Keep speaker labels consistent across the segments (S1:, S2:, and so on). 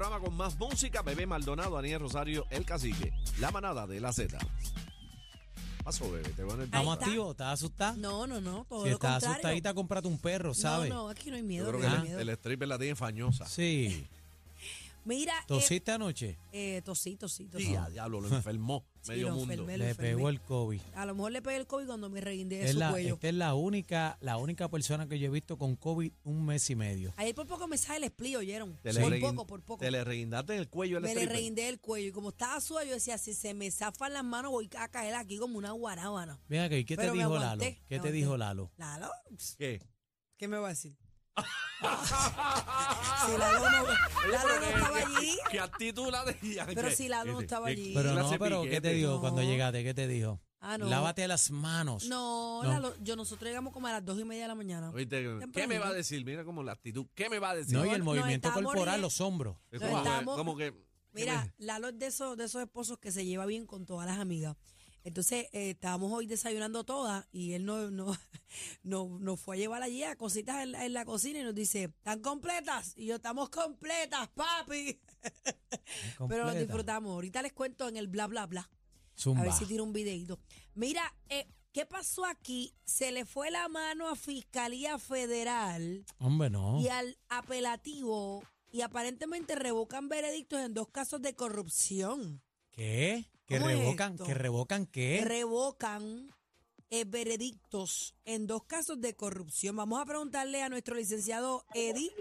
S1: Programa con más música. Bebé Maldonado, Daniel Rosario, El Cacique. La manada de la Z. Paso, bebé. Te van a
S2: Estamos
S3: está.
S2: activos, ¿estás asustada?
S3: No, no, no, todo
S2: si
S3: lo
S2: estás
S3: contrario.
S2: asustadita, cómprate un perro, ¿sabes?
S3: No, no, aquí no hay
S1: Yo
S3: miedo.
S1: creo
S3: no
S1: que
S3: hay
S1: el,
S3: miedo.
S1: el stripper la tiene fañosa.
S2: Sí.
S3: Mira, eh,
S2: ¿Tosiste anoche?
S3: eh, tosí, tosí, tosí.
S1: Sí, a diablo, lo enfermó.
S3: Sí,
S1: medio
S3: lo
S1: mundo.
S3: enfermé, lo
S2: Le
S3: enfermé.
S2: pegó el COVID.
S3: A lo mejor le pegué el COVID cuando me reguindé de
S2: Es
S3: su
S2: la,
S3: cuello.
S2: esta es la única, la única persona que yo he visto con COVID un mes y medio.
S3: Ayer por poco me sale el split, ¿oyeron?
S1: Te
S3: por poco, por poco.
S1: Te le reguindaste en el cuello el
S3: Me le reguindé el cuello y como estaba suave, yo decía, si se me zafan las manos voy a caer aquí como una guarábana.
S2: Mira, ¿qué te
S3: Pero
S2: dijo
S3: aguanté,
S2: Lalo? ¿Qué te dijo Lalo?
S3: Lalo,
S1: ¿Qué?
S3: ¿qué me va a decir? si Lalo no, Lalo no estaba allí,
S1: ¿Qué actitud la de
S3: Pero si Lalo no estaba allí.
S2: Pero no, pero? ¿qué te dijo
S3: No.
S2: cuando llegaste? ¿Qué te dijo?
S3: Ah, no.
S2: Lávate las manos.
S3: no, yo nosotros llegamos como a las dos y media de la mañana.
S1: ¿Qué me va a decir? Mira como la actitud. ¿Qué me va a decir?
S2: No, y el movimiento corporal, los hombros.
S1: Es
S3: no,
S1: como, que-
S3: estamos-
S1: como que...
S3: Mira, Lalo es de esos, de esos esposos que se lleva bien con todas las amigas. Entonces, eh, estábamos hoy desayunando todas y él no, no, no, nos fue a llevar allí a cositas en, la- en la cocina y nos dice, ¿están completas? Y yo, estamos completas, papi. Pero nos
S2: Completa.
S3: disfrutamos. Ahorita les cuento en el bla, bla, bla.
S2: Zumba.
S3: A ver si tiro un videito. Mira, eh, ¿qué pasó aquí? Se le fue la mano a Fiscalía Federal
S2: Hombre, no.
S3: y al apelativo y aparentemente revocan veredictos en dos casos de corrupción.
S2: ¿Qué? ¿Que
S3: ¿Cómo es
S2: revocan? ¿Que revocan qué?
S3: Revocan eh, veredictos en dos casos de corrupción. Vamos a preguntarle a nuestro licenciado Eddie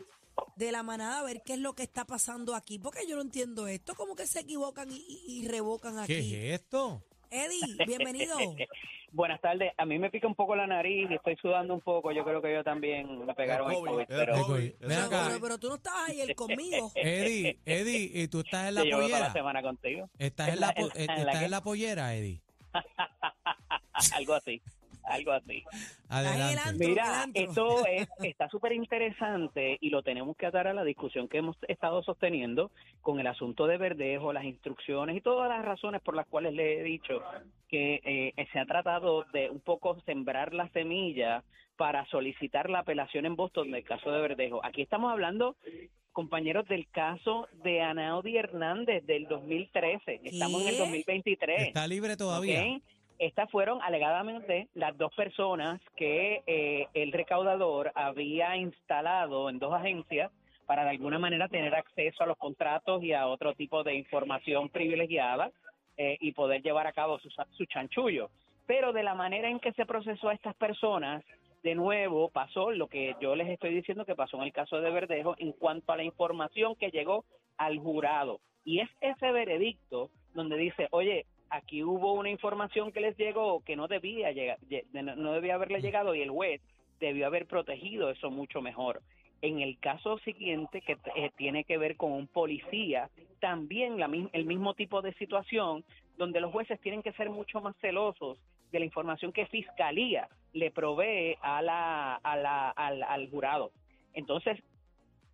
S3: de la manada a ver qué es lo que está pasando aquí, porque yo no entiendo esto, como que se equivocan y, y- y revocan aquí.
S2: ¿Qué es esto?
S3: Eddie, bienvenido.
S4: Buenas tardes. A mí me pica un poco la nariz y estoy sudando un poco. Yo creo que yo también me pegaron el
S1: COVID,
S4: COVID,
S1: el
S4: pero
S1: COVID.
S2: Ven
S3: Pero, pero- pero tú no estabas ayer conmigo.
S2: Eddie, Eddie, ¿y tú estás en la
S4: yo llevo toda la
S2: pollera?
S4: semana contigo.
S2: ¿Estás
S4: ¿En
S2: en la,
S4: en la- en la
S2: estás en la pollera, Eddie?
S4: algo así, algo así.
S2: Adelante.
S4: Mira, esto es, está súper interesante y lo tenemos que atar a la discusión que hemos estado sosteniendo con el asunto de Verdejo, las instrucciones y todas las razones por las cuales le he dicho que eh, se ha tratado de un poco sembrar la semilla para solicitar la apelación en Boston del caso de Verdejo. Aquí estamos hablando, compañeros, del caso de Anaudi Hernández del 2013. Estamos en el
S3: ¿Qué?
S4: 2023.
S2: ¿Está libre todavía?
S4: ¿ok? Estas fueron alegadamente las dos personas que eh, el recaudador había instalado en dos agencias para de alguna manera tener acceso a los contratos y a otro tipo de información privilegiada eh, y poder llevar a cabo su, su chanchullo. Pero de la manera en que se procesó a estas personas, de nuevo pasó lo que yo les estoy diciendo que pasó en el caso de Verdejo en cuanto a la información que llegó al jurado. Y es ese veredicto donde dice, oye, aquí hubo una información que les llegó que no debía llegar, lle- no debía haberle llegado y el juez debió haber protegido eso mucho mejor. En el caso siguiente, que eh, tiene que ver con un policía, también la, el mismo tipo de situación, donde los jueces tienen que ser mucho más celosos de la información que Fiscalía le provee a la, a la, al, al jurado. Entonces,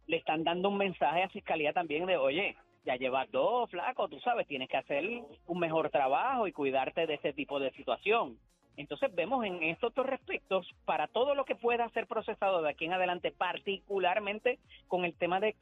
S4: le están dando un mensaje a Fiscalía también de, oye, ya llevas dos, flaco, tú sabes, tienes que hacer un mejor trabajo y cuidarte de ese tipo de situación. Entonces vemos en estos dos respectos, para todo lo que pueda ser procesado de aquí en adelante, particularmente con el tema de,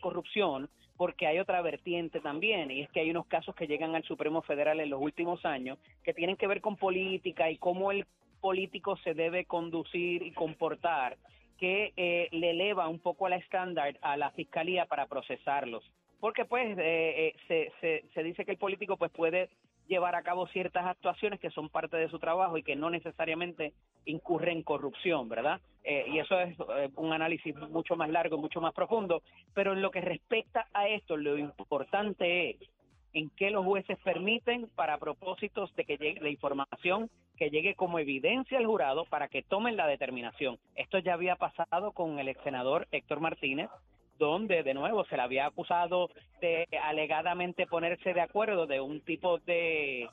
S4: corrupción, porque hay otra vertiente también, y es que hay unos casos que llegan al Supremo Federal en los últimos años que tienen que ver con política y cómo el político se debe conducir y comportar, que eh, le eleva un poco la estándar a la fiscalía para procesarlos. Porque pues eh, eh, se, se, dice que el político pues puede llevar a cabo ciertas actuaciones que son parte de su trabajo y que no necesariamente incurre en corrupción, ¿verdad? Eh, y eso es eh, un análisis mucho más largo, mucho más profundo, pero en lo que respecta a esto, lo importante es en qué los jueces permiten para propósitos de que llegue la información que llegue como evidencia al jurado para que tomen la determinación. Esto ya había pasado con el ex senador Héctor Martínez, donde de nuevo se le había acusado de alegadamente ponerse de acuerdo de un tipo de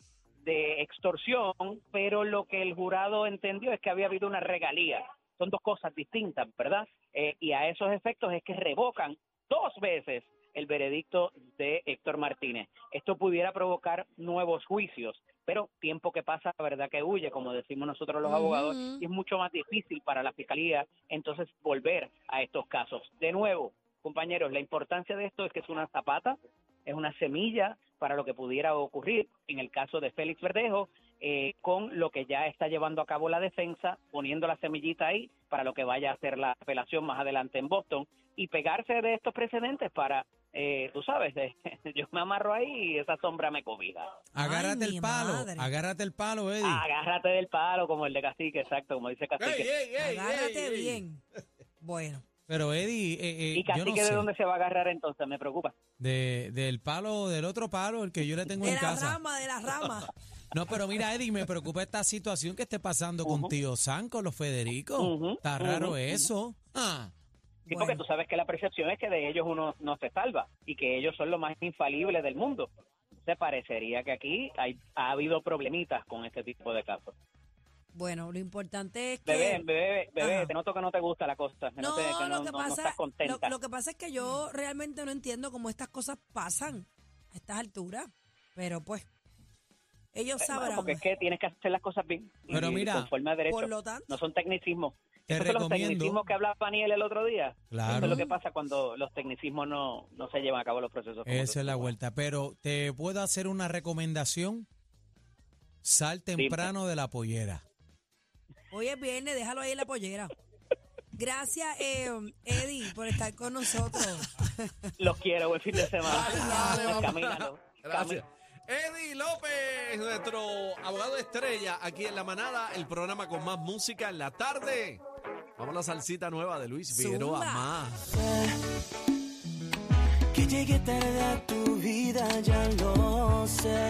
S4: de extorsión, pero lo que el jurado entendió es que había habido una regalía. Son dos cosas distintas, ¿verdad? Eh, y a esos efectos es que revocan dos veces el veredicto de Héctor Martínez. Esto pudiera provocar nuevos juicios, pero tiempo que pasa, la verdad que huye, como decimos nosotros los abogados, y es mucho más difícil para la fiscalía entonces volver a estos casos. De nuevo, compañeros, la importancia de esto es que es una zapata, es una semilla para lo que pudiera ocurrir en el caso de Félix Verdejo, eh, con lo que ya está llevando a cabo la defensa, poniendo la semillita ahí para lo que vaya a hacer la apelación más adelante en Boston y pegarse de estos precedentes para, eh, tú sabes, yo me amarro ahí y esa sombra me cobija.
S2: Agárrate
S3: Ay,
S2: el palo,
S3: madre.
S2: agárrate el palo, Eddie.
S4: Agárrate del palo como el de Cacique, exacto, como dice Cacique.
S1: ¡Ey, ey, ey,
S3: Agárrate bien. Bueno,
S2: Pero Eddie, eh, eh,
S4: ¿Y
S2: yo no
S4: Cacique de dónde se va a agarrar entonces? Me preocupa.
S2: de- del palo, del otro palo, el que yo le tengo
S3: de
S2: en
S3: la
S2: casa.
S3: rama, de la rama.
S2: No, pero mira, Eddie, me preocupa esta situación que esté pasando con tío San, con los Federico.
S4: Ujú,
S2: Está
S4: ujú,
S2: raro eso. Ah,
S4: Sí,
S3: Bueno.
S4: porque tú sabes que la percepción es que de ellos uno no se salva y que ellos son lo más infalible del mundo. Se parecería que aquí hay, ha habido problemitas con este tipo de casos.
S3: Bueno, lo importante es que...
S4: Bebé, bebé, bebé,
S3: Ajá.
S4: te noto que no te gusta la cosa, que no,
S3: No,
S4: te- que no,
S3: lo que
S4: no- no
S3: pasa,
S4: estás contenta.
S3: Lo, lo que pasa es que yo realmente no entiendo cómo estas cosas pasan a estas alturas, pero pues ellos
S4: Eh, bueno,
S3: sabrán.
S4: porque es que tienes que hacer las cosas bien y
S2: Pero mira,
S4: conforme a derecho.
S3: Por lo tanto,
S4: No son tecnicismos.
S2: Te
S4: Esos son los tecnicismos que hablaba Daniel el otro día. Eso
S2: claro.
S4: es lo que pasa cuando los tecnicismos no, no se llevan a cabo los procesos.
S2: Esa es la vuelta. Pero te puedo hacer una recomendación. Sal temprano de la pollera.
S3: Hoy es viernes, déjalo ahí en la pollera. Gracias, eh, Eddie, por estar con nosotros.
S4: Los quiero, buen fin de semana.
S1: Dale, vamos.
S4: Camínalo.
S1: Gracias. Eddie López, nuestro abogado estrella aquí en La Manada, el programa con más música en la tarde. Vamos a la salsita nueva de Luis Figueroa
S3: Zumba.
S1: más.
S5: Que llegue tarde a tu vida, ya lo sé.